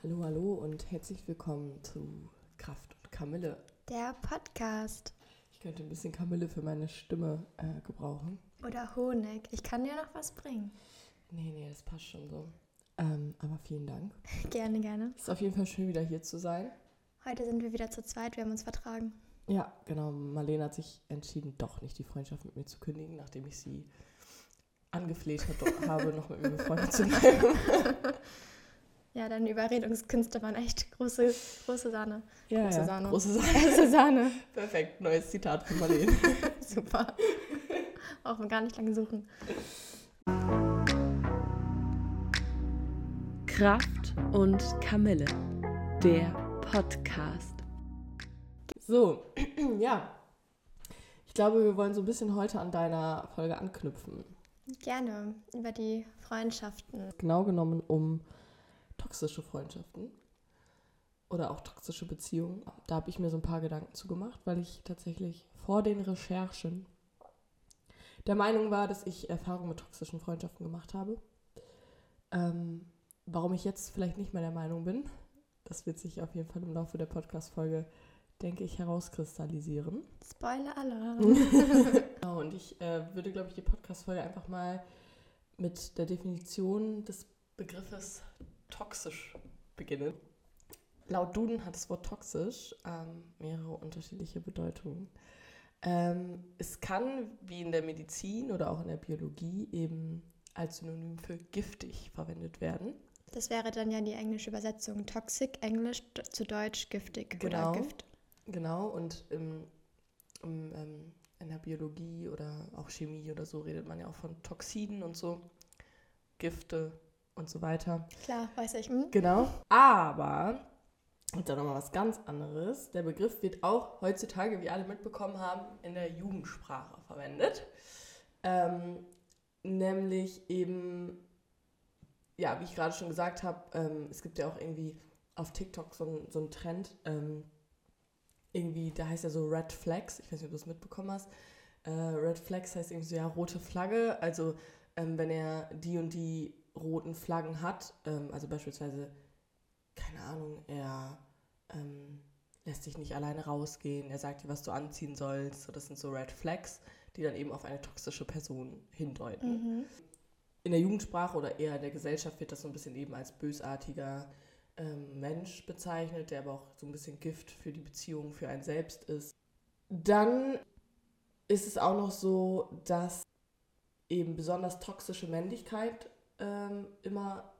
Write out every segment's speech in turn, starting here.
Hallo, hallo und herzlich willkommen zu Kraft und Kamille. Der Podcast. Ich könnte ein bisschen Kamille für meine Stimme äh, gebrauchen. Oder Honig. Ich kann dir noch was bringen. Nee, nee, das passt schon so. Ähm, aber vielen Dank. Gerne, gerne. Ist auf jeden Fall schön, wieder hier zu sein. Heute sind wir wieder zu zweit. Wir haben uns vertragen. Ja, genau. Marlene hat sich entschieden, doch nicht die Freundschaft mit mir zu kündigen, nachdem ich sie angefleht hat, habe, noch mit mir befreundet zu bleiben. Ja, deine Überredungskünste waren echt große, große Sahne. Ja, Große ja, Sahne. Große Sahne. Große Sahne. Perfekt, neues Zitat von Marlene. Super. Auch gar nicht lange suchen. Kraft und Kamille, der Podcast. So, ja. Ich glaube, wir wollen so ein bisschen heute an deiner Folge anknüpfen. Gerne über die Freundschaften. Genau genommen um toxische Freundschaften oder auch toxische Beziehungen. Da habe ich mir so ein paar Gedanken zu gemacht, weil ich tatsächlich vor den Recherchen der Meinung war, dass ich Erfahrungen mit toxischen Freundschaften gemacht habe. Ähm, warum ich jetzt vielleicht nicht mehr der Meinung bin, das wird sich auf jeden Fall im Laufe der Podcast-Folge, denke ich, herauskristallisieren. Spoiler-Alarm. Genau, und ich äh, würde, glaube ich, die Podcast-Folge einfach mal mit der Definition des Begriffes toxisch beginnen. Laut Duden hat das Wort toxisch ähm, mehrere unterschiedliche Bedeutungen. Ähm, es kann, wie in der Medizin oder auch in der Biologie, eben als Synonym für giftig verwendet werden. Das wäre dann ja die englische Übersetzung. Toxic, Englisch zu Deutsch giftig Genau. oder Gift. Genau, und im, im, ähm, in der Biologie oder auch Chemie oder so redet man ja auch von Toxiden und so, Gifte und so weiter. Klar, weiß ich. Hm? Genau. Aber, und dann nochmal was ganz anderes, der Begriff wird auch heutzutage, wie alle mitbekommen haben, in der Jugendsprache verwendet. Ähm, nämlich eben, ja, wie ich gerade schon gesagt habe, ähm, es gibt ja auch irgendwie auf TikTok so, ein, so einen Trend, ähm, irgendwie, da heißt ja so Red Flags, ich weiß nicht, ob du es mitbekommen hast. Äh, Red Flags heißt irgendwie so, ja, rote Flagge, also ähm, wenn er die und die roten Flaggen hat, ähm, also beispielsweise, keine Ahnung, er ähm, lässt dich nicht alleine rausgehen, er sagt dir, was du anziehen sollst, so, das sind so Red Flags, die dann eben auf eine toxische Person hindeuten. Mhm. In der Jugendsprache oder eher in der Gesellschaft wird das so ein bisschen eben als bösartiger ähm, Mensch bezeichnet, der aber auch so ein bisschen Gift für die Beziehung, für einen selbst ist. Dann ist es auch noch so, dass eben besonders toxische Männlichkeit ähm, immer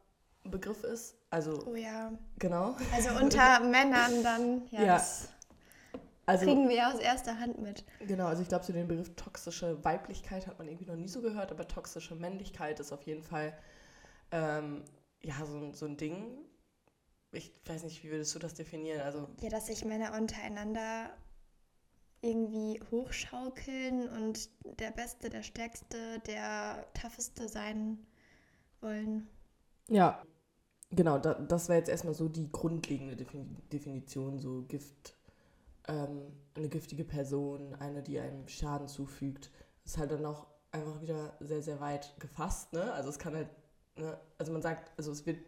ein Begriff ist. Also, Oh ja. genau. Also unter Männern dann, ja, Ja. das Also, kriegen wir ja aus erster Hand mit. genau, also ich glaube, so den Begriff toxische Weiblichkeit hat man irgendwie noch nie so gehört, aber toxische Männlichkeit ist auf jeden Fall ähm, ja, so, ein- so ein Ding. Ich weiß nicht, wie würdest du das definieren? Also, Ja, dass sich Männer untereinander irgendwie hochschaukeln und der Beste, der Stärkste, der Tougheste sein wollen. Ja, genau, da, das wäre jetzt erstmal so die grundlegende Defin Definition, so Gift, ähm, eine giftige Person, eine, die einem Schaden zufügt. Das ist halt dann auch einfach wieder sehr, sehr weit gefasst, ne? Also es kann halt, ne? also man sagt, also es wird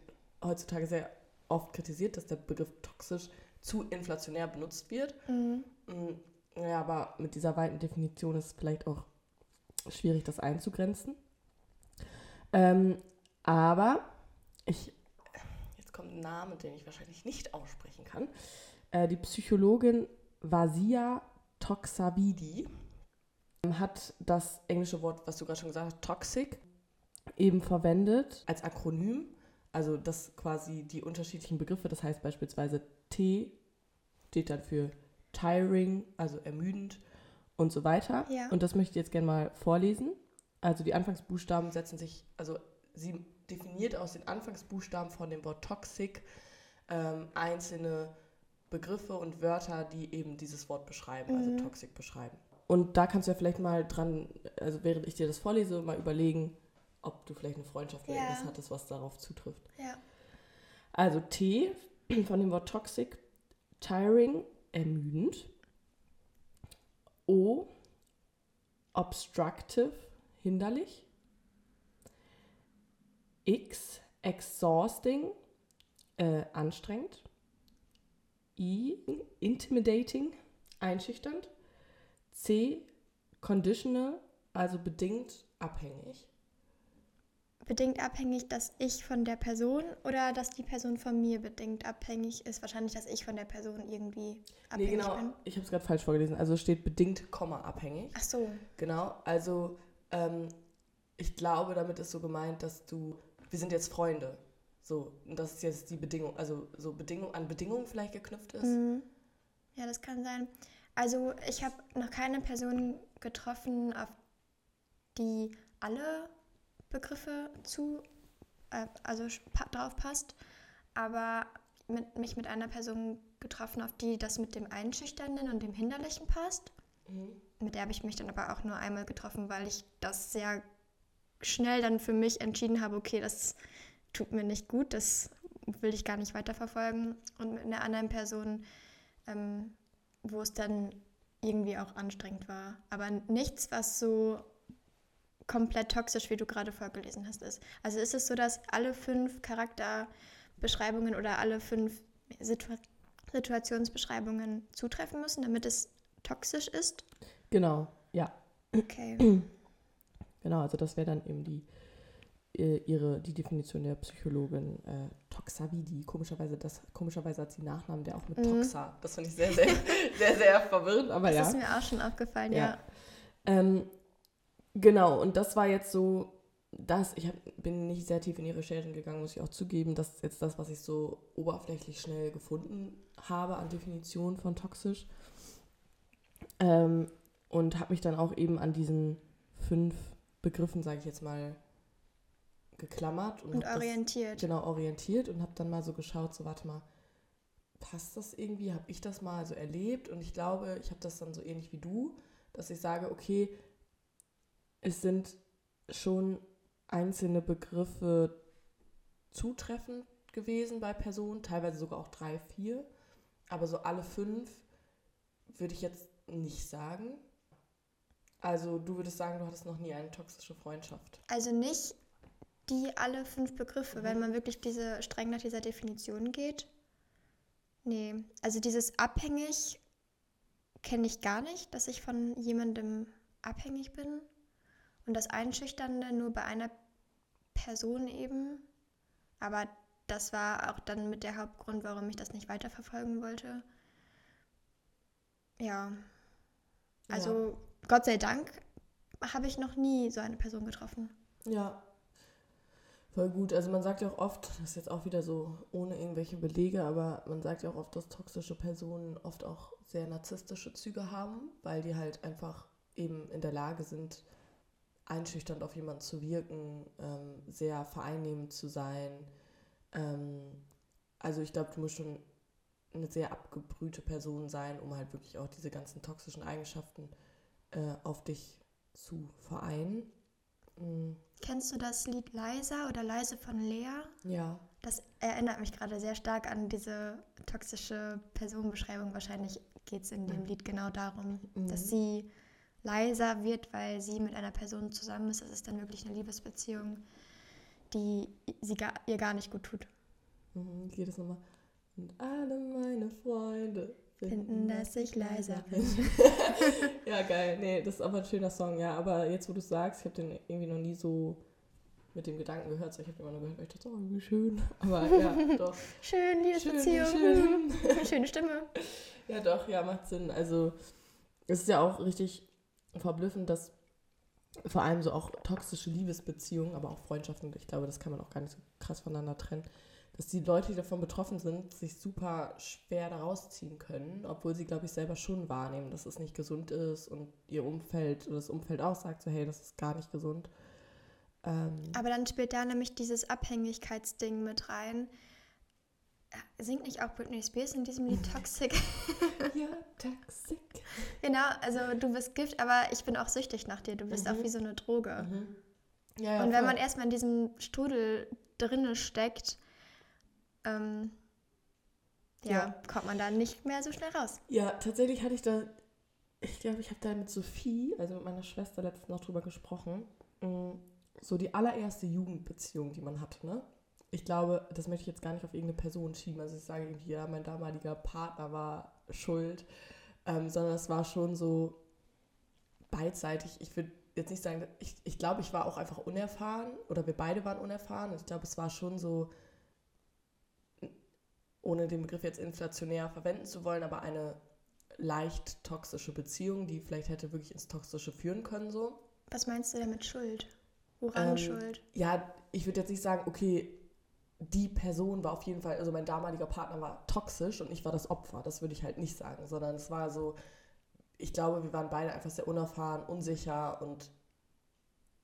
heutzutage sehr oft kritisiert, dass der Begriff toxisch zu inflationär benutzt wird. Mhm. Mm, Ja, aber mit dieser weiten Definition ist es vielleicht auch schwierig, das einzugrenzen. Ähm, aber ich, jetzt kommt ein Name, den ich wahrscheinlich nicht aussprechen kann. Äh, die Psychologin Vasia Toxavidi hat das englische Wort, was du gerade schon gesagt hast, toxic, eben verwendet als Akronym. Also das quasi die unterschiedlichen Begriffe, das heißt beispielsweise T steht dann für tiring, also ermüdend und so weiter. Ja. Und das möchte ich jetzt gerne mal vorlesen. Also die Anfangsbuchstaben setzen sich, also sie definiert aus den Anfangsbuchstaben von dem Wort toxic ähm, einzelne Begriffe und Wörter, die eben dieses Wort beschreiben, also Mhm. toxic beschreiben. Und da kannst du ja vielleicht mal dran, also während ich dir das vorlese, mal überlegen, ob du vielleicht eine Freundschaft oder Ja. irgendwas hattest, was darauf zutrifft. Ja. Also T von dem Wort toxic, tiring, ermüdend. O, obstructive, hinderlich. X, exhausting, Äh, anstrengend. I. Intimidating. Einschüchternd. C. Conditional, also bedingt abhängig. Bedingt abhängig, dass ich von der Person oder dass die Person von mir bedingt abhängig ist. Wahrscheinlich, dass ich von der Person irgendwie abhängig nee, genau. bin. Ich habe es gerade falsch vorgelesen. Also steht bedingt, Komma, abhängig. Ach so. Genau. Also ähm, ich glaube, damit ist so gemeint, dass du, wir sind jetzt Freunde. So, und das ist jetzt die Bedingung, also so Bedingung an Bedingungen vielleicht geknüpft ist. Mhm. Ja, das kann sein. Also ich habe noch keine Person getroffen, auf die alle Begriffe zu, äh, also drauf passt, aber mit, mich mit einer Person getroffen, auf die das mit dem Einschüchternden und dem Hinderlichen passt. Mhm. Mit der habe ich mich dann aber auch nur einmal getroffen, weil ich das sehr schnell dann für mich entschieden habe, okay, das tut mir nicht gut, das will ich gar nicht weiterverfolgen. Und mit einer anderen Person, ähm, wo es dann irgendwie auch anstrengend war. Aber nichts, was so komplett toxisch, wie du gerade vorgelesen hast, ist. Also ist es so, dass alle fünf Charakterbeschreibungen oder alle fünf Situ Situationsbeschreibungen zutreffen müssen, damit es toxisch ist? Genau, ja. Okay. Genau, also das wäre dann eben die, äh, ihre, die Definition der Psychologin äh, Toxavidi. Komischerweise, das, komischerweise hat sie einen Nachnamen, der auch mit Mhm. Toxa. Das finde ich sehr, sehr, sehr, sehr verwirrend, aber Das ja. ist mir auch schon aufgefallen, Ja. ja. Ähm, genau, und das war jetzt so, das, ich hab, bin nicht sehr tief in die Recherchen gegangen, muss ich auch zugeben. Das ist jetzt das, was ich so oberflächlich schnell gefunden habe an Definition von toxisch. Ähm, und habe mich dann auch eben an diesen fünf Begriffen, sage ich jetzt mal, geklammert und, Und hab das- orientiert. genau orientiert und habe dann mal so geschaut, so warte mal, passt das irgendwie? Habe ich das mal so erlebt? Und ich glaube, ich habe das dann so ähnlich wie du, dass ich sage, okay, es sind schon einzelne Begriffe zutreffend gewesen bei Personen, teilweise sogar auch drei, vier, aber so alle fünf würde ich jetzt nicht sagen. Also du würdest sagen, du hattest noch nie eine toxische Freundschaft. Also nicht die alle fünf Begriffe, Mhm. wenn man wirklich diese streng nach dieser Definition geht. Nee, also dieses abhängig kenne ich gar nicht, dass ich von jemandem abhängig bin. Und das Einschüchternde nur bei einer Person eben. Aber das war auch dann mit der Hauptgrund, warum ich das nicht weiterverfolgen wollte. Ja, also Gott sei Dank habe ich noch nie so eine Person getroffen. Ja. Voll gut. Also man sagt ja auch oft, das ist jetzt auch wieder so ohne irgendwelche Belege, aber man sagt ja auch oft, dass toxische Personen oft auch sehr narzisstische Züge haben, weil die halt einfach eben in der Lage sind, einschüchternd auf jemanden zu wirken, ähm, sehr vereinnehmend zu sein. Ähm, also ich glaube, du musst schon eine sehr abgebrühte Person sein, um halt wirklich auch diese ganzen toxischen Eigenschaften äh, auf dich zu vereinen. Mm, Kennst du das Lied Leiser oder Leise von Lea? Ja, Das erinnert mich gerade sehr stark an diese toxische Personenbeschreibung. Wahrscheinlich geht es in dem Mhm. Lied genau darum, Mhm. dass sie leiser wird, weil sie mit einer Person zusammen ist. Das ist dann wirklich eine Liebesbeziehung, die sie gar, ihr gar nicht gut tut. Mhm, geht es nochmal. Und alle meine Freunde Finden, dass ich leiser bin. ja, geil. Nee, das ist aber ein schöner Song, ja. Aber jetzt, wo du sagst, ich habe den irgendwie noch nie so mit dem Gedanken gehört. So, ich habe immer nur gehört, ich dachte, oh, wie schön. Aber ja, doch. Schön, Liebesbeziehung. Schön, schön. Schöne Stimme. Ja, doch, ja, macht Sinn. Also, es ist ja auch richtig verblüffend, dass vor allem so auch toxische Liebesbeziehungen, aber auch Freundschaften, ich glaube, das kann man auch gar nicht so krass voneinander trennen, dass die Leute, die davon betroffen sind, sich super schwer da rausziehen können, obwohl sie, glaube ich, selber schon wahrnehmen, dass es nicht gesund ist und ihr Umfeld oder das Umfeld auch sagt so, hey, das ist gar nicht gesund. Ähm, Aber dann spielt da nämlich dieses Abhängigkeitsding mit rein. Singt nicht auch Britney Spears in diesem Lied Toxic? ja, toxic. genau, also du bist Gift, aber ich bin auch süchtig nach dir. Du bist Mhm. auch wie so eine Droge. Mhm. Ja, ja, Und wenn voll. man erstmal in diesem Strudel drinne steckt, ähm, ja, Ja. kommt man da nicht mehr so schnell raus. Ja, tatsächlich hatte ich da, ich glaube, ich habe da mit Sophie, also mit meiner Schwester letztens noch drüber gesprochen. Mm, So die allererste Jugendbeziehung, die man hatte, ne? ich glaube, das möchte ich jetzt gar nicht auf irgendeine Person schieben. Also ich sage irgendwie, ja, mein damaliger Partner war schuld, ähm, sondern es war schon so beidseitig. Ich würde jetzt nicht sagen, ich, ich glaube, ich war auch einfach unerfahren oder wir beide waren unerfahren. Und ich glaube, es war schon so, ohne den Begriff jetzt inflationär verwenden zu wollen, aber eine leicht toxische Beziehung, die vielleicht hätte wirklich ins Toxische führen können so. Was meinst du damit Schuld? Woran ähm, Schuld? Ja, ich würde jetzt nicht sagen, okay, die Person war auf jeden Fall, also mein damaliger Partner war toxisch und ich war das Opfer. Das würde ich halt nicht sagen, sondern es war so, ich glaube, wir waren beide einfach sehr unerfahren, unsicher und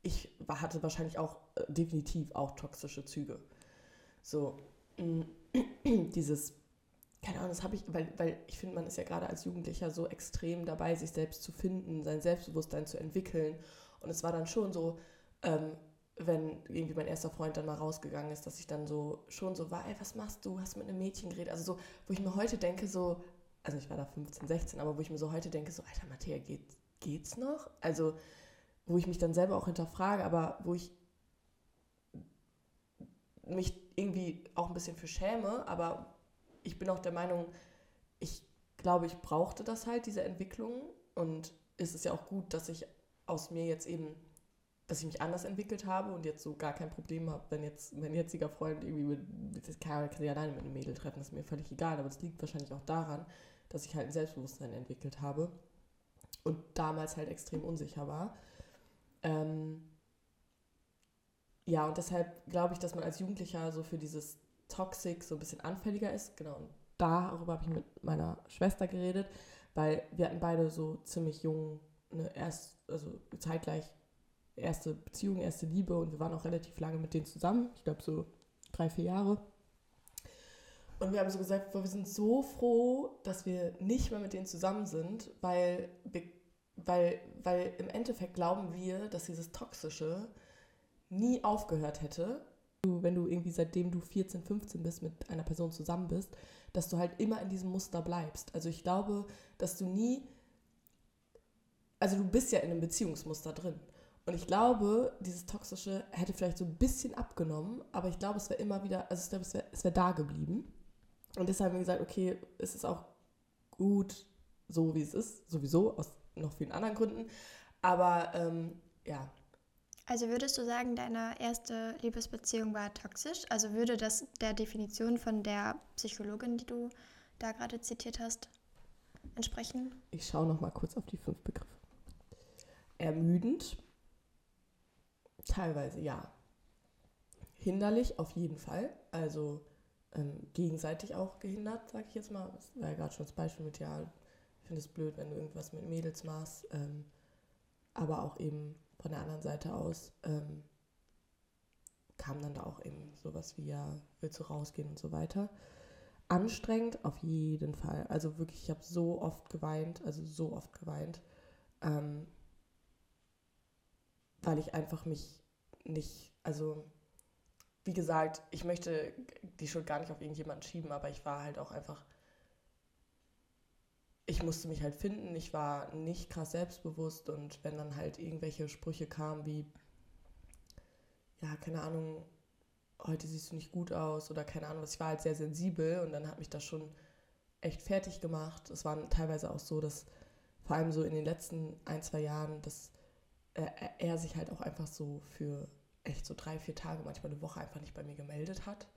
ich war, hatte wahrscheinlich auch äh, definitiv auch toxische Züge. So, mm, dieses, keine Ahnung, das habe ich, weil, weil ich finde, man ist ja gerade als Jugendlicher so extrem dabei, sich selbst zu finden, sein Selbstbewusstsein zu entwickeln. Und es war dann schon so, ähm, wenn irgendwie mein erster Freund dann mal rausgegangen ist, dass ich dann so schon so war, ey, was machst du? Hast mit einem Mädchen geredet? Also so, wo ich mir heute denke, so, also ich war da 15, 16, aber wo ich mir so heute denke, so, Alter, Matthäa, geht, geht's noch? Also, wo ich mich dann selber auch hinterfrage, aber wo ich mich irgendwie auch ein bisschen für schäme, aber ich bin auch der Meinung, ich glaube, ich brauchte das halt, diese Entwicklung. Und es ist ja auch gut, dass ich aus mir jetzt eben dass ich mich anders entwickelt habe und jetzt so gar kein Problem habe, wenn jetzt mein jetziger Freund irgendwie mit, das kann, kann sich alleine mit einem Mädel treffen, das ist mir völlig egal, aber das liegt wahrscheinlich auch daran, dass ich halt ein Selbstbewusstsein entwickelt habe und damals halt extrem unsicher war. Ähm ja, und deshalb glaube ich, dass man als Jugendlicher so für dieses Toxic so ein bisschen anfälliger ist. Genau, und darüber habe ich mit meiner Schwester geredet, weil wir hatten beide so ziemlich jung, ne, erst, also zeitgleich erste Beziehung, erste Liebe und wir waren auch relativ lange mit denen zusammen. Ich glaube so drei, vier Jahre. Und wir haben so gesagt, wir sind so froh, dass wir nicht mehr mit denen zusammen sind, weil, weil, weil im Endeffekt glauben wir, dass dieses Toxische nie aufgehört hätte. Wenn du irgendwie seitdem du 14, 15 bist mit einer Person zusammen bist, dass du halt immer in diesem Muster bleibst. Also ich glaube, dass du nie, also du bist ja in einem Beziehungsmuster drin. Und ich glaube, dieses Toxische hätte vielleicht so ein bisschen abgenommen, aber ich glaube, es wäre immer wieder, also ich glaube, es wäre wär da geblieben. Und deshalb haben wir gesagt, okay, es ist auch gut, so wie es ist, sowieso, aus noch vielen anderen Gründen. Aber ähm, ja. Also würdest du sagen, deine erste Liebesbeziehung war toxisch? Also würde das der Definition von der Psychologin, die du da gerade zitiert hast, entsprechen? Ich schaue noch mal kurz auf die fünf Begriffe. Ermüdend, Teilweise ja. Hinderlich auf jeden Fall. Also ähm, gegenseitig auch gehindert, sag ich jetzt mal. Das war ja gerade schon das Beispiel mit, ja, ich finde es blöd, wenn du irgendwas mit Mädels machst. Ähm, aber auch eben von der anderen Seite aus ähm, kam dann da auch eben sowas wie, ja, willst du rausgehen und so weiter. Anstrengend auf jeden Fall. Also wirklich, ich habe so oft geweint, also so oft geweint. Ähm, weil ich einfach mich nicht, also wie gesagt, ich möchte die Schuld gar nicht auf irgendjemanden schieben, aber ich war halt auch einfach, ich musste mich halt finden, ich war nicht krass selbstbewusst und wenn dann halt irgendwelche Sprüche kamen wie, ja, keine Ahnung, heute siehst du nicht gut aus oder keine Ahnung, ich war halt sehr sensibel und dann hat mich das schon echt fertig gemacht. Es war teilweise auch so, dass vor allem so in den letzten ein, zwei Jahren, dass er sich halt auch einfach so für echt so drei, vier Tage, manchmal eine Woche einfach nicht bei mir gemeldet hat.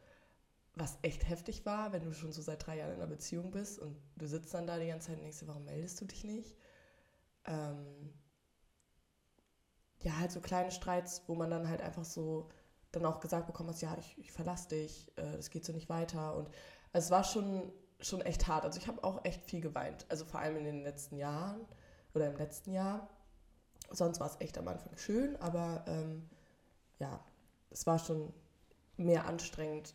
Was echt heftig war, wenn du schon so seit drei Jahren in einer Beziehung bist und du sitzt dann da die ganze Zeit und denkst, warum meldest du dich nicht? Ähm ja, halt so kleine Streits, wo man dann halt einfach so dann auch gesagt bekommen hat, ja, ich, ich verlasse dich, äh, das geht so nicht weiter. Und es war schon, schon echt hart. Also ich habe auch echt viel geweint. Also vor allem in den letzten Jahren oder im letzten Jahr. Sonst war es echt am Anfang schön, aber ähm, ja, es war schon mehr anstrengend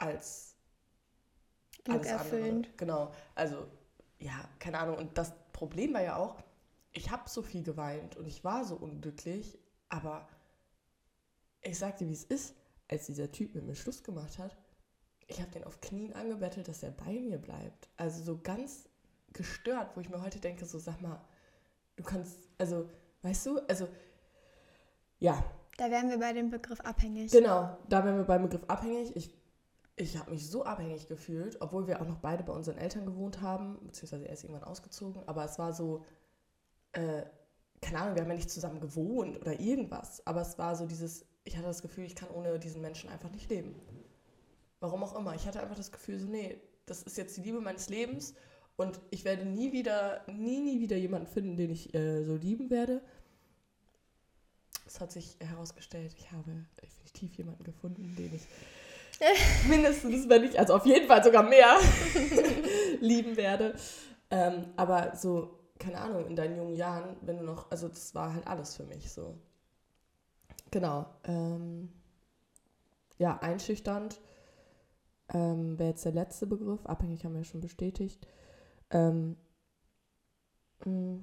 als alles andere. Genau, also ja, keine Ahnung. Und das Problem war ja auch, ich habe so viel geweint und ich war so unglücklich, aber ich sagte, wie es ist, als dieser Typ mit mir Schluss gemacht hat, ich habe den auf Knien angebettelt, dass er bei mir bleibt. Also so ganz gestört, wo ich mir heute denke, so sag mal, du kannst, also, weißt du, also, ja. Da wären wir bei dem Begriff abhängig. Genau, da wären wir beim Begriff abhängig. Ich, ich habe mich so abhängig gefühlt, obwohl wir auch noch beide bei unseren Eltern gewohnt haben, beziehungsweise er ist irgendwann ausgezogen, aber es war so, äh, keine Ahnung, wir haben ja nicht zusammen gewohnt oder irgendwas, aber es war so dieses, ich hatte das Gefühl, ich kann ohne diesen Menschen einfach nicht leben. Warum auch immer. Ich hatte einfach das Gefühl, so, nee, das ist jetzt die Liebe meines Lebens und ich werde nie wieder, nie, nie wieder jemanden finden, den ich äh, so lieben werde. Es hat sich herausgestellt, ich habe definitiv jemanden gefunden, den ich mindestens, wenn nicht, also auf jeden Fall sogar mehr lieben werde. Ähm, aber so, keine Ahnung, in deinen jungen Jahren, wenn du noch, also das war halt alles für mich so. Genau. Ähm, ja, einschüchternd ähm, wäre jetzt der letzte Begriff. Abhängig haben wir ja schon bestätigt. Ähm, mh,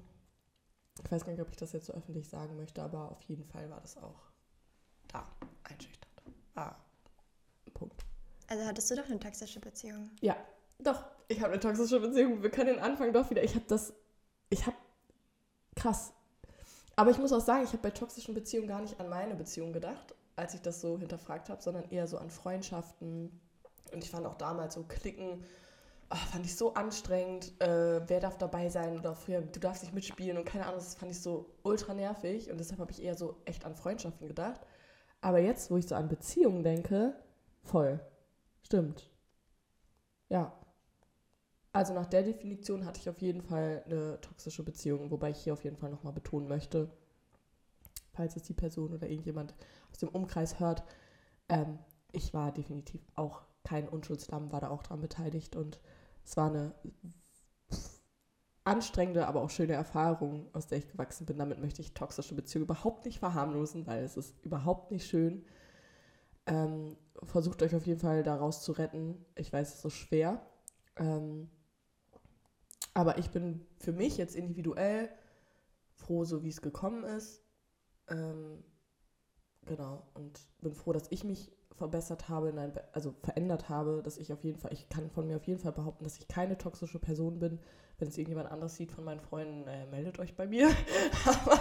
ich weiß gar nicht, ob ich das jetzt so öffentlich sagen möchte, aber auf jeden Fall war das auch da einschüchternd. Ah. Also hattest du doch eine toxische Beziehung. Ja, doch. Ich habe eine toxische Beziehung. Wir können den Anfang doch wieder. Ich habe das. Ich habe. Krass. Aber ich muss auch sagen, ich habe bei toxischen Beziehungen gar nicht an meine Beziehung gedacht, als ich das so hinterfragt habe, sondern eher so an Freundschaften. Und ich fand auch damals so Klicken, oh, fand ich so anstrengend. Äh, wer darf dabei sein? Oder früher, du darfst nicht mitspielen und keine Ahnung, das fand ich so ultra nervig. Und deshalb habe ich eher so echt an Freundschaften gedacht. Aber jetzt, wo ich so an Beziehungen denke, voll. Stimmt. Ja. Also nach der Definition hatte ich auf jeden Fall eine toxische Beziehung, wobei ich hier auf jeden Fall nochmal betonen möchte, falls es die Person oder irgendjemand aus dem Umkreis hört, ähm, ich war definitiv auch kein Unschuldslamm, war da auch dran beteiligt und es war eine anstrengende, aber auch schöne Erfahrung, aus der ich gewachsen bin. Damit möchte ich toxische Beziehungen überhaupt nicht verharmlosen, weil es ist überhaupt nicht schön. Ähm, versucht euch auf jeden Fall daraus zu retten. Ich weiß, es ist schwer. Ähm, aber ich bin für mich jetzt individuell froh, so wie es gekommen ist. Ähm, genau. Und bin froh, dass ich mich verbessert habe, ein, also verändert habe, dass ich auf jeden Fall, ich kann von mir auf jeden Fall behaupten, dass ich keine toxische Person bin. Wenn es irgendjemand anders sieht von meinen Freunden, äh, meldet euch bei mir. Aber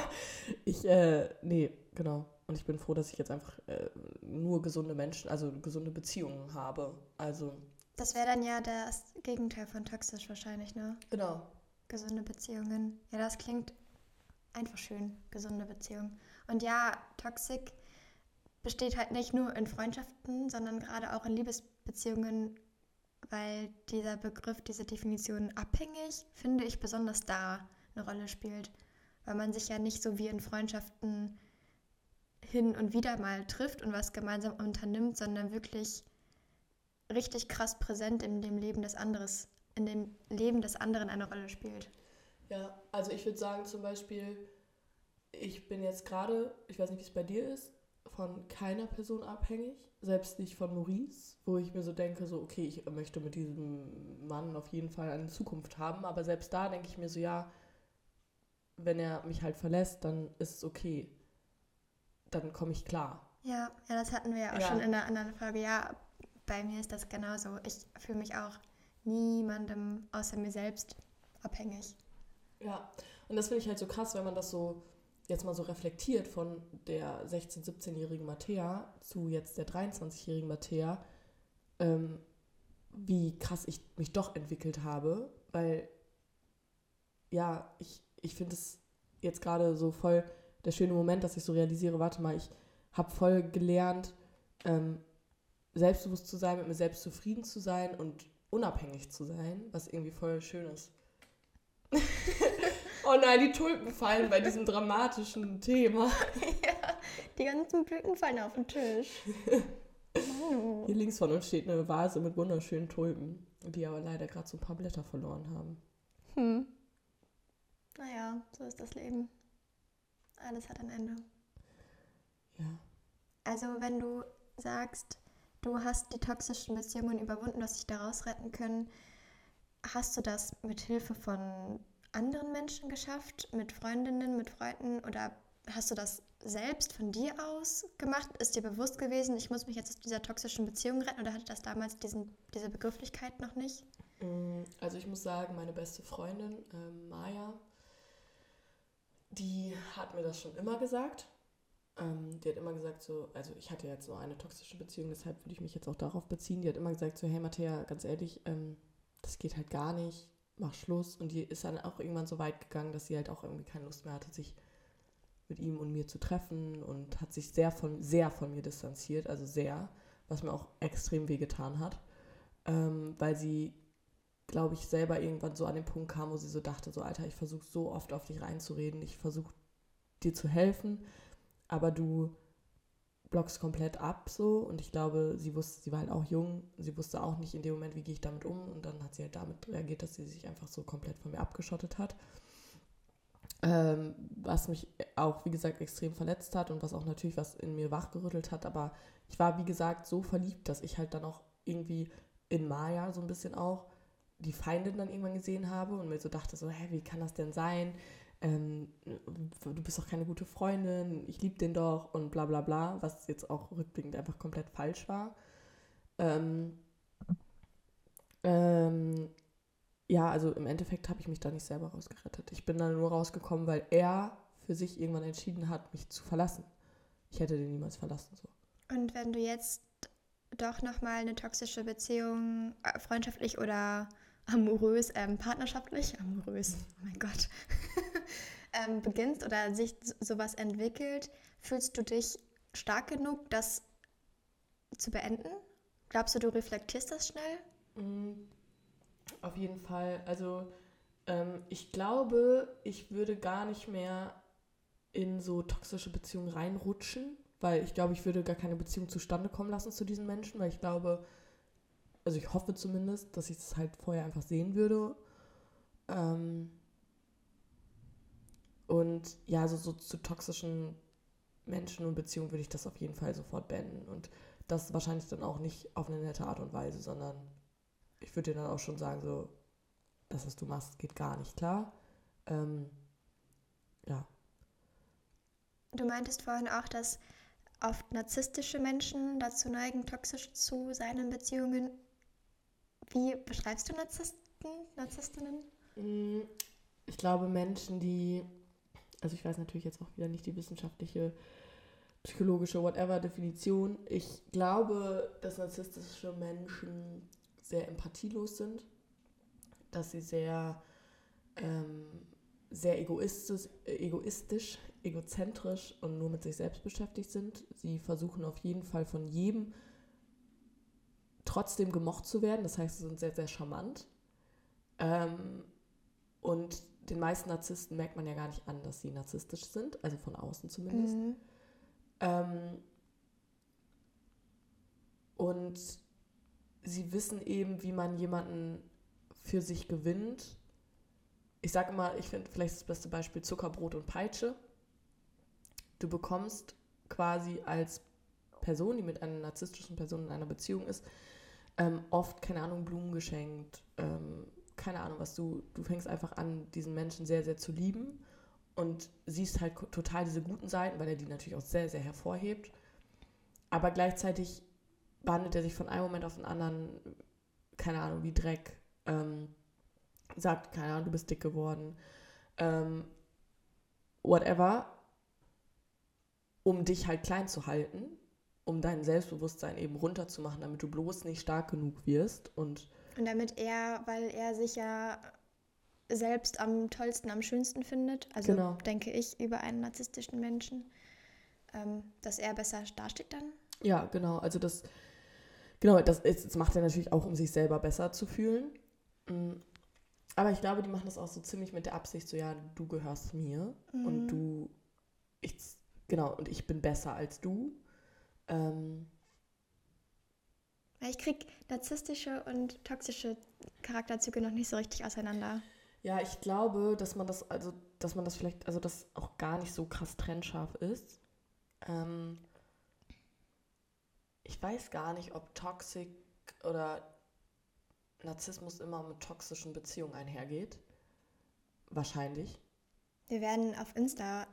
ich, äh, nee, genau. Und ich bin froh, dass ich jetzt einfach äh, nur gesunde Menschen, also gesunde Beziehungen habe. Also. Das wäre dann ja das Gegenteil von toxisch wahrscheinlich, ne? Genau. Gesunde Beziehungen. Ja, das klingt einfach schön, gesunde Beziehungen. Und ja, Toxik besteht halt nicht nur in Freundschaften, sondern gerade auch in Liebesbeziehungen, weil dieser Begriff, diese Definition abhängig, finde ich, besonders da eine Rolle spielt. Weil man sich ja nicht so wie in Freundschaften hin und wieder mal trifft und was gemeinsam unternimmt, sondern wirklich richtig krass präsent in dem Leben des anderen, in dem Leben des anderen eine Rolle spielt. Ja, also ich würde sagen zum Beispiel, ich bin jetzt gerade, ich weiß nicht, wie es bei dir ist, von keiner Person abhängig, selbst nicht von Maurice, wo ich mir so denke, so, okay, ich möchte mit diesem Mann auf jeden Fall eine Zukunft haben, aber selbst da denke ich mir so, ja, wenn er mich halt verlässt, dann ist es okay. Dann komme ich klar. Ja, ja, das hatten wir ja auch ja. schon in einer anderen Folge. Ja, bei mir ist das genauso. Ich fühle mich auch niemandem außer mir selbst abhängig. Ja, und das finde ich halt so krass, wenn man das so jetzt mal so reflektiert von der 16-, 17-jährigen Mattea zu jetzt der 23-jährigen Mattea, ähm, wie krass ich mich doch entwickelt habe, weil ja, ich, ich finde es jetzt gerade so voll der schöne Moment, dass ich so realisiere, warte mal, ich habe voll gelernt, ähm, selbstbewusst zu sein, mit mir selbst zufrieden zu sein und unabhängig zu sein, was irgendwie voll schön ist. Oh nein, die Tulpen fallen bei diesem dramatischen Thema. ja, die ganzen Blüten fallen auf den Tisch. Hier links von uns steht eine Vase mit wunderschönen Tulpen, die aber leider gerade so ein paar Blätter verloren haben. Hm. Naja, so ist das Leben. Alles hat ein Ende. Ja. Also, wenn du sagst, du hast die toxischen Beziehungen überwunden, du hast dich daraus retten können, hast du das mit Hilfe von anderen Menschen geschafft, mit Freundinnen, mit Freunden oder hast du das selbst von dir aus gemacht? Ist dir bewusst gewesen, ich muss mich jetzt aus dieser toxischen Beziehung retten oder hatte das damals diesen, diese Begrifflichkeit noch nicht? Mm, also ich muss sagen, meine beste Freundin, äh, Maya, die hat mir das schon immer gesagt. Ähm, die hat immer gesagt so, also ich hatte jetzt nur eine toxische Beziehung, deshalb würde ich mich jetzt auch darauf beziehen. Die hat immer gesagt so, hey Matthäa, ganz ehrlich, ähm, das geht halt gar nicht, mach Schluss. Und die ist dann auch irgendwann so weit gegangen, dass sie halt auch irgendwie keine Lust mehr hatte, sich mit ihm und mir zu treffen und hat sich sehr von, sehr von mir distanziert, also sehr, was mir auch extrem wehgetan hat, ähm, weil sie, glaube ich, selber irgendwann so an den Punkt kam, wo sie so dachte, so Alter, ich versuche so oft auf dich reinzureden, ich versuche dir zu helfen, aber du blockst komplett ab so. Und ich glaube, sie wusste, sie war halt auch jung, sie wusste auch nicht in dem Moment, wie gehe ich damit um. Und dann hat sie halt damit reagiert, dass sie sich einfach so komplett von mir abgeschottet hat. Ähm, was mich auch, wie gesagt, extrem verletzt hat und was auch natürlich was in mir wachgerüttelt hat, aber ich war, wie gesagt, so verliebt, dass ich halt dann auch irgendwie in Maya so ein bisschen auch die Feindin dann irgendwann gesehen habe und mir so dachte so, hä, wie kann das denn sein? Ähm, du bist doch keine gute Freundin, ich liebe den doch und bla bla bla, was jetzt auch rückblickend einfach komplett falsch war. Ähm, ähm, ja, also im Endeffekt habe ich mich da nicht selber rausgerettet. Ich bin da nur rausgekommen, weil er für sich irgendwann entschieden hat, mich zu verlassen. Ich hätte den niemals verlassen so. Und wenn du jetzt doch nochmal eine toxische Beziehung, äh, freundschaftlich oder amorös, ähm, partnerschaftlich, amorös, oh mein Gott, ähm, beginnst oder sich sowas entwickelt, fühlst du dich stark genug, das zu beenden? Glaubst du, du reflektierst das schnell? Mhm. Auf jeden Fall. Also ähm, ich glaube, ich würde gar nicht mehr in so toxische Beziehungen reinrutschen, weil ich glaube, ich würde gar keine Beziehung zustande kommen lassen zu diesen Menschen, weil ich glaube, also ich hoffe zumindest, dass ich das halt vorher einfach sehen würde. Ähm und ja, so, so zu toxischen Menschen und Beziehungen würde ich das auf jeden Fall sofort beenden. Und das wahrscheinlich dann auch nicht auf eine nette Art und Weise, sondern ich würde dir dann auch schon sagen, so, das, was du machst, geht gar nicht klar. Ähm, ja. Du meintest vorhin auch, dass oft narzisstische Menschen dazu neigen, toxisch zu sein in Beziehungen. Wie beschreibst du Narzissten, Narzisstinnen? Mm, ich glaube, Menschen, die, also ich weiß natürlich jetzt auch wieder nicht die wissenschaftliche, psychologische, whatever Definition. Ich glaube, dass narzisstische Menschen sehr empathielos sind, dass sie sehr, ähm, sehr egoistisch, egoistisch, egozentrisch und nur mit sich selbst beschäftigt sind. Sie versuchen auf jeden Fall von jedem trotzdem gemocht zu werden. Das heißt, sie sind sehr, sehr charmant. Ähm, und den meisten Narzissten merkt man ja gar nicht an, dass sie narzisstisch sind, also von außen zumindest. Mhm. Ähm, und sie wissen eben, wie man jemanden für sich gewinnt. Ich sage immer, ich finde vielleicht das beste Beispiel Zuckerbrot und Peitsche. Du bekommst quasi als Person, die mit einer narzisstischen Person in einer Beziehung ist, ähm, oft, keine Ahnung, Blumen geschenkt, ähm, keine Ahnung was, du, du fängst einfach an, diesen Menschen sehr, sehr zu lieben und siehst halt total diese guten Seiten, weil er die natürlich auch sehr, sehr hervorhebt. Aber gleichzeitig behandelt er sich von einem Moment auf den anderen, keine Ahnung, wie Dreck, ähm, sagt, keine Ahnung, du bist dick geworden, ähm, whatever, um dich halt klein zu halten, um dein Selbstbewusstsein eben runterzumachen, damit du bloß nicht stark genug wirst und und damit er, weil er sich ja selbst am tollsten, am schönsten findet, also genau. denke ich über einen narzisstischen Menschen, ähm, dass er besser dasteht dann. Ja, genau. Also das Genau, das, ist, das macht er natürlich auch, um sich selber besser zu fühlen. Mm. Aber ich glaube, die machen das auch so ziemlich mit der Absicht, so ja, du gehörst mir mhm. und du, ich, genau, und ich bin besser als du. Ähm, ich krieg narzisstische und toxische Charakterzüge noch nicht so richtig auseinander. Ja, ich glaube, dass man das, also, dass man das vielleicht, also das auch gar nicht so krass trennscharf ist. Ähm, ich weiß gar nicht, ob Toxik oder Narzissmus immer mit toxischen Beziehungen einhergeht. Wahrscheinlich. Wir werden auf Insta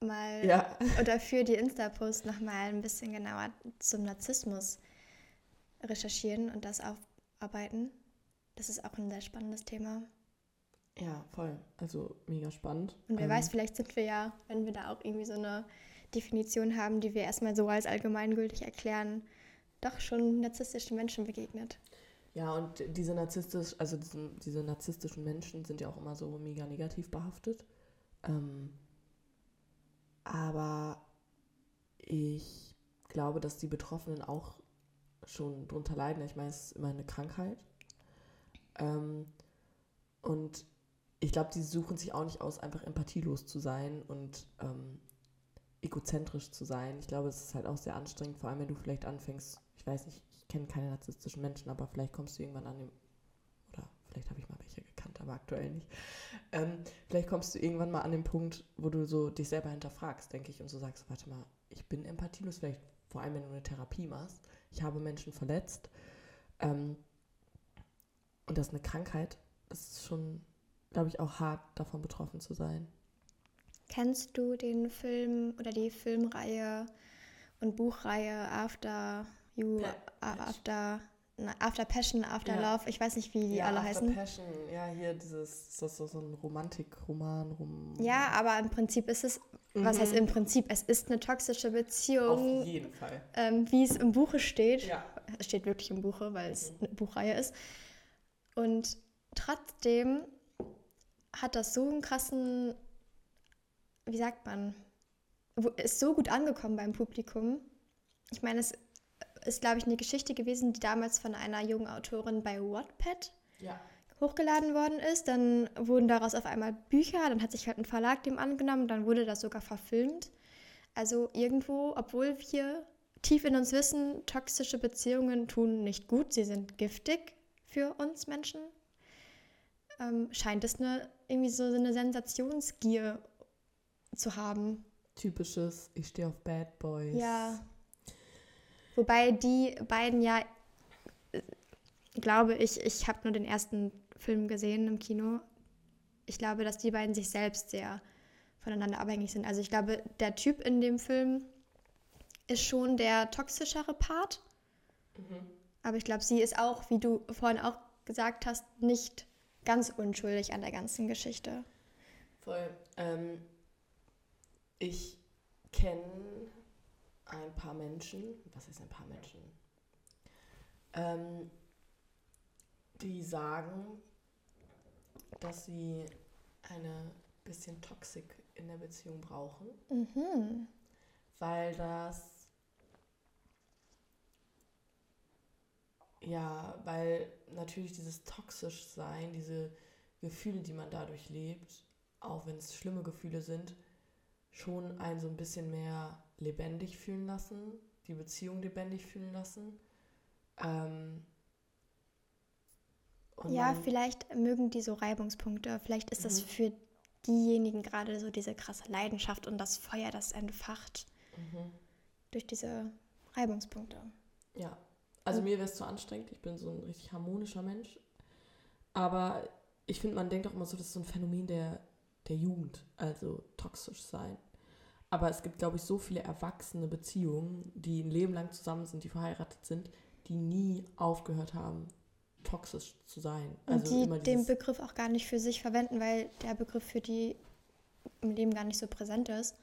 mal ja. oder für die Insta-Post nochmal ein bisschen genauer zum Narzissmus recherchieren und das aufarbeiten. Das ist auch ein sehr spannendes Thema. Ja, voll. Also mega spannend. Und wer ähm. weiß, vielleicht sind wir ja, wenn wir da auch irgendwie so eine Definition haben, die wir erstmal so als allgemeingültig erklären, doch schon narzisstischen Menschen begegnet. Ja, und diese narzisstisch, also diese, diese narzisstischen Menschen sind ja auch immer so mega negativ behaftet. Ähm, aber ich glaube, dass die Betroffenen auch schon drunter leiden. Ich meine, es ist immer eine Krankheit. Ähm, und ich glaube, die suchen sich auch nicht aus, einfach empathielos zu sein und ähm, egozentrisch zu sein. Ich glaube, es ist halt auch sehr anstrengend, vor allem wenn du vielleicht anfängst, ich weiß nicht, ich kenne keine narzisstischen Menschen, aber vielleicht kommst du irgendwann an dem, oder vielleicht habe ich mal aber aktuell nicht. Ähm, vielleicht kommst du irgendwann mal an den Punkt, wo du so dich selber hinterfragst, denke ich, und so sagst, warte mal, ich bin empathielos, vielleicht vor allem, wenn du eine Therapie machst. Ich habe Menschen verletzt. Ähm, und das ist eine Krankheit. Das ist schon, glaube ich, auch hart, davon betroffen zu sein. Kennst du den Film oder die Filmreihe und Buchreihe After You, Pa- After, na, After Passion, After Ja. Love? Ich weiß nicht, wie die ja, alle After heißen. Passion, ja, hier dieses, ist das so, so ein Romantikroman rum. Ja, aber im Prinzip ist es, was heißt im Prinzip? Es ist eine toxische Auf Beziehung, jeden Fall. ähm, wie es im Buche steht. Ja. Es steht wirklich im Buche, weil es eine Buchreihe ist. Und trotzdem hat das so einen krassen, wie sagt man, ist so gut angekommen beim Publikum. Ich meine, es ist, glaube ich, eine Geschichte gewesen, die damals von einer jungen Autorin bei Wattpad Ja. hochgeladen worden ist. Dann wurden daraus auf einmal Bücher, dann hat sich halt ein Verlag dem angenommen, dann wurde das sogar verfilmt. Also irgendwo, obwohl wir tief in uns wissen, toxische Beziehungen tun nicht gut, sie sind giftig für uns Menschen, ähm, scheint es eine, irgendwie so eine Sensationsgier zu haben. Typisches, ich stehe auf Bad Boys. Ja. Wobei die beiden ja, äh, glaube ich, ich habe nur den ersten Film gesehen im Kino. Ich glaube, dass die beiden sich selbst sehr voneinander abhängig sind. Also ich glaube, der Typ in dem Film ist schon der toxischere Part. Aber ich glaube, sie ist auch, wie du vorhin auch gesagt hast, nicht ganz unschuldig an der ganzen Geschichte. Voll. Ähm, ich kenne ein paar Menschen, was ist ein paar Menschen, ähm, die sagen, dass sie eine bisschen Toxik in der Beziehung brauchen, Mhm. weil das ja, weil natürlich dieses toxisch sein, diese Gefühle, die man dadurch lebt, auch wenn es schlimme Gefühle sind, schon einen so ein bisschen mehr lebendig fühlen lassen, die Beziehung lebendig fühlen lassen. Ähm, Ja, vielleicht mögen die so Reibungspunkte. Vielleicht ist das Mhm. für diejenigen gerade so diese krasse Leidenschaft und das Feuer, das entfacht Mhm. durch diese Reibungspunkte. Ja, also Und- mir wäre es zu anstrengend. Ich bin so ein richtig harmonischer Mensch. Aber ich finde, man denkt auch immer so, das ist so ein Phänomen der, der Jugend, also toxisch sein. Aber es gibt, glaube ich, so viele erwachsene Beziehungen, die ein Leben lang zusammen sind, die verheiratet sind, die nie aufgehört haben, toxisch zu sein. Und Also die immer den Begriff auch gar nicht für sich verwenden, weil der Begriff für die im Leben gar nicht so präsent ist.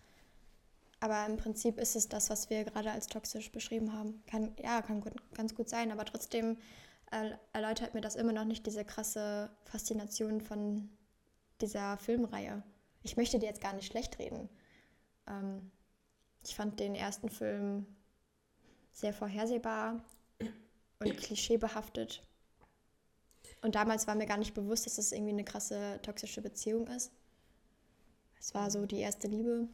Aber im Prinzip ist es das, was wir gerade als toxisch beschrieben haben. Kann, ja, kann gut, ganz gut sein, aber trotzdem erläutert mir das immer noch nicht diese krasse Faszination von dieser Filmreihe. Ich möchte dir jetzt gar nicht schlecht reden. Ähm, ich fand den ersten Film sehr vorhersehbar und klischeebehaftet. Und damals war mir gar nicht bewusst, dass es irgendwie eine krasse toxische Beziehung ist. Es war so die erste Liebe.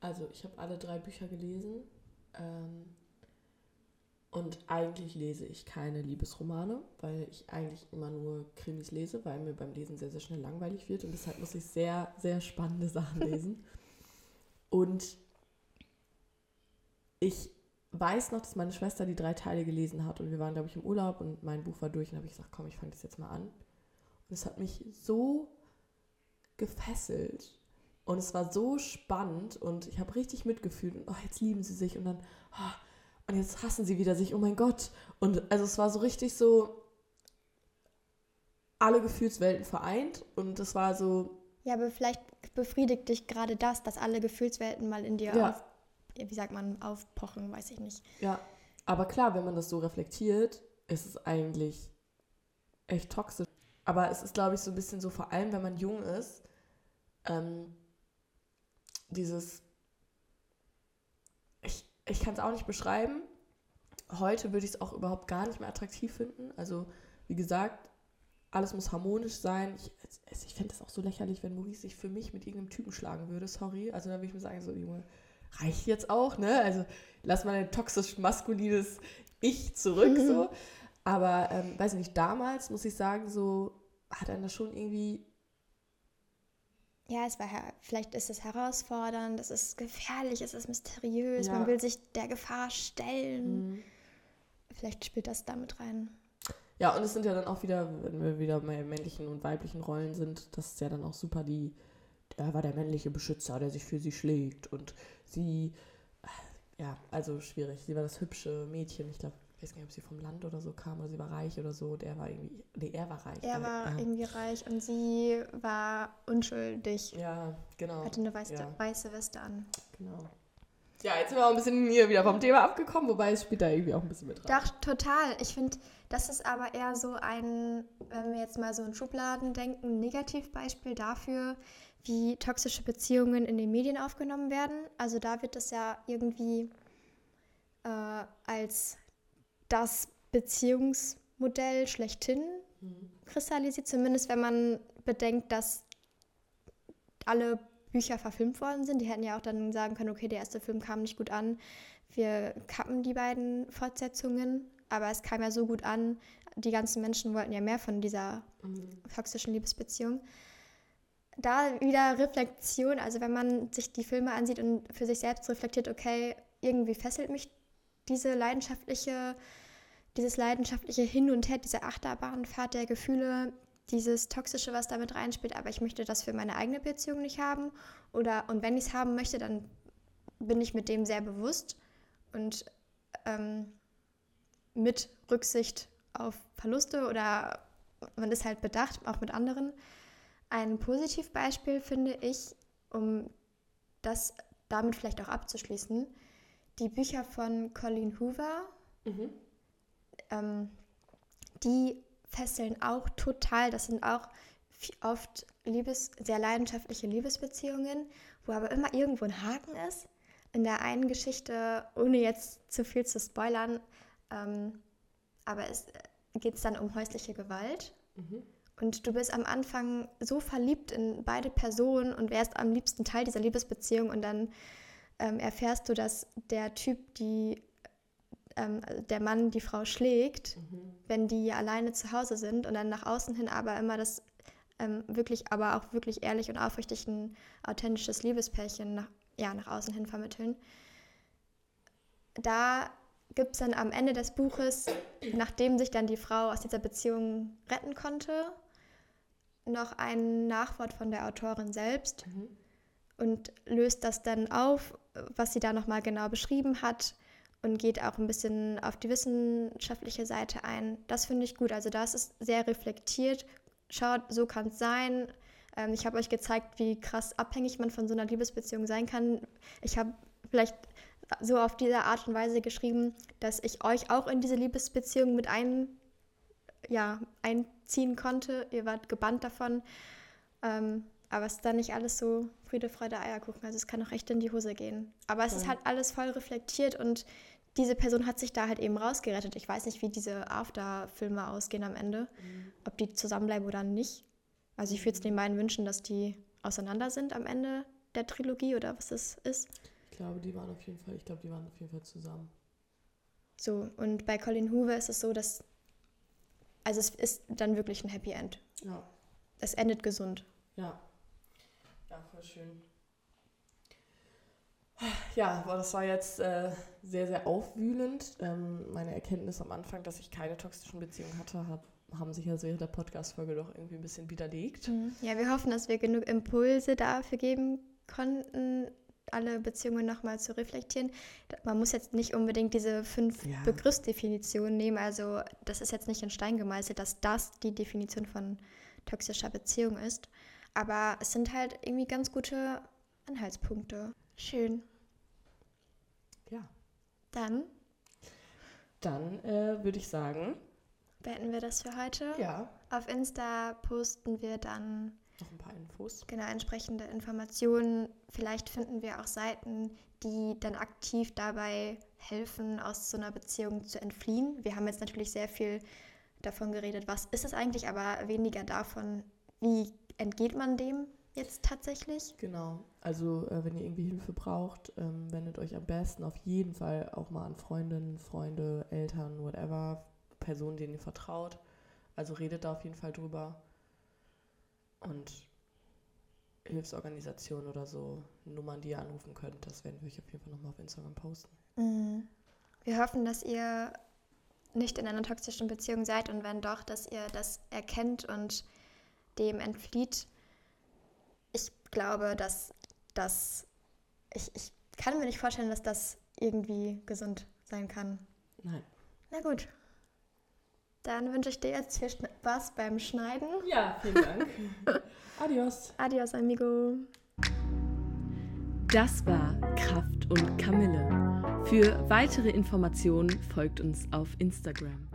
Also ich habe alle drei Bücher gelesen. Ähm, und eigentlich lese ich keine Liebesromane, weil ich eigentlich immer nur Krimis lese, weil mir beim Lesen sehr, sehr schnell langweilig wird. Und deshalb muss ich sehr, sehr spannende Sachen lesen. Und ich weiß noch, dass meine Schwester die drei Teile gelesen hat. Und wir waren, glaube ich, im Urlaub und mein Buch war durch. Und habe ich gesagt, komm, ich fange das jetzt mal an. Und es hat mich so gefesselt. Und es war so spannend und ich habe richtig mitgefühlt und oh, jetzt lieben sie sich und dann, oh, und jetzt hassen sie wieder sich, oh mein Gott. Und also es war so richtig so alle Gefühlswelten vereint und es war so Ja, aber vielleicht befriedigt dich gerade das, dass alle Gefühlswelten mal in dir Ja. auf, wie sagt man, aufpochen, weiß ich nicht. Ja, aber klar, wenn man das so reflektiert, ist es eigentlich echt toxisch. Aber es ist, glaube ich, so ein bisschen so, vor allem wenn man jung ist, ähm, dieses, ich, ich kann es auch nicht beschreiben. Heute würde ich es auch überhaupt gar nicht mehr attraktiv finden. Also, wie gesagt, alles muss harmonisch sein. Ich, es- ich fände es auch so lächerlich, wenn Maurice sich für mich mit irgendeinem Typen schlagen würde. Sorry. Also, da würde ich mir sagen, so, Junge, reicht jetzt auch, ne? Also, lass mal ein toxisch maskulines Ich zurück, so. Aber, ähm, weiß ich nicht, damals, muss ich sagen, so, hat er das schon irgendwie, Ja, es war vielleicht ist es herausfordernd, es ist gefährlich, es ist mysteriös, Ja. man will sich der Gefahr stellen. Mhm. Vielleicht spielt das damit rein. Ja, und es sind ja dann auch wieder, wenn wir wieder bei männlichen und weiblichen Rollen sind, das ist ja dann auch super die, er war der männliche Beschützer, der sich für sie schlägt und sie, äh, ja, also schwierig. Sie war das hübsche Mädchen, ich glaube, ich weiß gar nicht, ob sie vom Land oder so kam oder sie war reich oder so, der war irgendwie, nee, er war reich. Er war äh, irgendwie reich und sie war unschuldig, Ja, genau. hatte eine weiße, Ja. weiße Weste an. genau. Ja, jetzt sind wir auch ein bisschen hier wieder vom Thema abgekommen, wobei es spielt da irgendwie auch ein bisschen mit rein. Doch, total. Ich finde, das ist aber eher so ein, wenn wir jetzt mal so in Schubladen denken, ein Negativbeispiel dafür, wie toxische Beziehungen in den Medien aufgenommen werden. Also da wird das ja irgendwie äh, als das Beziehungsmodell schlechthin Mhm. kristallisiert, zumindest wenn man bedenkt, dass alle Bücher verfilmt worden sind. Die hätten ja auch dann sagen können, okay, der erste Film kam nicht gut an, wir kappen die beiden Fortsetzungen, aber es kam ja so gut an, die ganzen Menschen wollten ja mehr von dieser Mhm. toxischen Liebesbeziehung. Da wieder Reflexion, also wenn man sich die Filme ansieht und für sich selbst reflektiert, okay, irgendwie fesselt mich diese leidenschaftliche, dieses leidenschaftliche Hin und Her, diese Achterbahnfahrt der Gefühle, dieses Toxische, was damit reinspielt, aber ich möchte das für meine eigene Beziehung nicht haben. Oder und wenn ich es haben möchte, dann bin ich mit dem sehr bewusst und ähm, mit Rücksicht auf Verluste oder man ist halt bedacht, auch mit anderen. Ein Positivbeispiel finde ich, um das damit vielleicht auch abzuschließen, die Bücher von Colleen Hoover, Mhm. ähm, die fesseln auch total. Das sind auch oft Liebes, sehr leidenschaftliche Liebesbeziehungen, wo aber immer irgendwo ein Haken ist. In der einen Geschichte, ohne jetzt zu viel zu spoilern, ähm, aber es geht es dann um häusliche Gewalt. Mhm. Und du bist am Anfang so verliebt in beide Personen und wärst am liebsten Teil dieser Liebesbeziehung und dann ähm, erfährst du, dass der Typ, die, ähm, der Mann die Frau schlägt, Mhm. wenn die alleine zu Hause sind und dann nach außen hin aber immer das ähm, wirklich, aber auch wirklich ehrlich und aufrichtig ein authentisches Liebespärchen nach, ja, nach außen hin vermitteln. Da gibt es dann am Ende des Buches, nachdem sich dann die Frau aus dieser Beziehung retten konnte, noch ein Nachwort von der Autorin selbst Mhm. und löst das dann auf, was sie da nochmal genau beschrieben hat und geht auch ein bisschen auf die wissenschaftliche Seite ein. Das finde ich gut. Also das ist sehr reflektiert. Schaut, so kann es sein. Ähm, ich habe euch gezeigt, wie krass abhängig man von so einer Liebesbeziehung sein kann. Ich habe vielleicht so auf diese Art und Weise geschrieben, dass ich euch auch in diese Liebesbeziehung mit ein, ja, einziehen konnte. Ihr wart gebannt davon. Ähm, aber es ist dann nicht alles so Friede, Freude, Eierkuchen. Also es kann auch echt in die Hose gehen. Aber es ist Voll. halt alles voll reflektiert und diese Person hat sich da halt eben rausgerettet. Ich weiß nicht, wie diese After-Filme ausgehen am Ende. Ob die zusammenbleiben oder nicht. Also ich würde es den beiden wünschen, dass die auseinander sind am Ende der Trilogie oder was es ist. Ich glaube, die waren auf jeden Fall, ich glaube, die waren auf jeden Fall zusammen. So, und bei Colin Hoover ist es so, dass. Also es ist dann wirklich ein Happy End. Ja. Es endet gesund. Ja. Ja, voll schön. Ja, aber das war jetzt äh, sehr, sehr aufwühlend. Ähm, meine Erkenntnis am Anfang, dass ich keine toxischen Beziehungen hatte, hab, haben sich also während der Podcast-Folge doch irgendwie ein bisschen widerlegt. Ja, wir hoffen, dass wir genug Impulse dafür geben konnten, alle Beziehungen nochmal zu reflektieren. Man muss jetzt nicht unbedingt diese fünf Ja. Begriffsdefinitionen nehmen. Also das ist jetzt nicht in Stein gemeißelt, dass das die Definition von toxischer Beziehung ist. Aber es sind halt irgendwie ganz gute Anhaltspunkte. Schön. Dann Dann äh, würde ich sagen, beenden wir das für heute. ja, Auf Insta posten wir dann noch ein paar Infos. genau entsprechende Informationen. Vielleicht finden wir auch Seiten, die dann aktiv dabei helfen, aus so einer Beziehung zu entfliehen. Wir haben jetzt natürlich sehr viel davon geredet, was ist es eigentlich, aber weniger davon, wie entgeht man dem jetzt tatsächlich. Genau. Also, äh, wenn ihr irgendwie Hilfe braucht, ähm, wendet euch am besten auf jeden Fall auch mal an Freundinnen, Freunde, Eltern, whatever, Personen, denen ihr vertraut. Also redet da auf jeden Fall drüber. Und Hilfsorganisationen oder so, Nummern, die ihr anrufen könnt, das werden wir euch auf jeden Fall nochmal auf Instagram posten. Mhm. Wir hoffen, dass ihr nicht in einer toxischen Beziehung seid und wenn doch, dass ihr das erkennt und dem entflieht. Ich glaube, dass das, ich, ich kann mir nicht vorstellen, dass das irgendwie gesund sein kann. Nein. Na gut. Dann wünsche ich dir jetzt viel Spaß beim Schneiden. Ja, vielen Dank. Adios. Adios, amigo. Das war Kraft und Kamille. Für weitere Informationen folgt uns auf Instagram.